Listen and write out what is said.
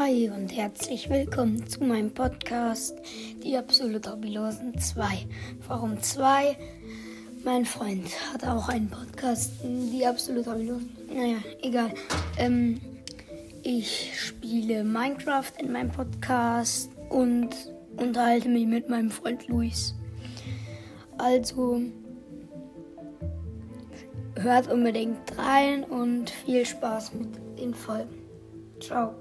Hi und herzlich willkommen zu meinem Podcast Die absolut Hobbylosen 2. Warum 2? Mein Freund hat auch einen Podcast, Die absolut Hobbylosen. Naja, egal. Ähm, ich spiele Minecraft in meinem Podcast und unterhalte mich mit meinem Freund Luis. Also hört unbedingt rein und viel Spaß mit den Folgen. Ciao.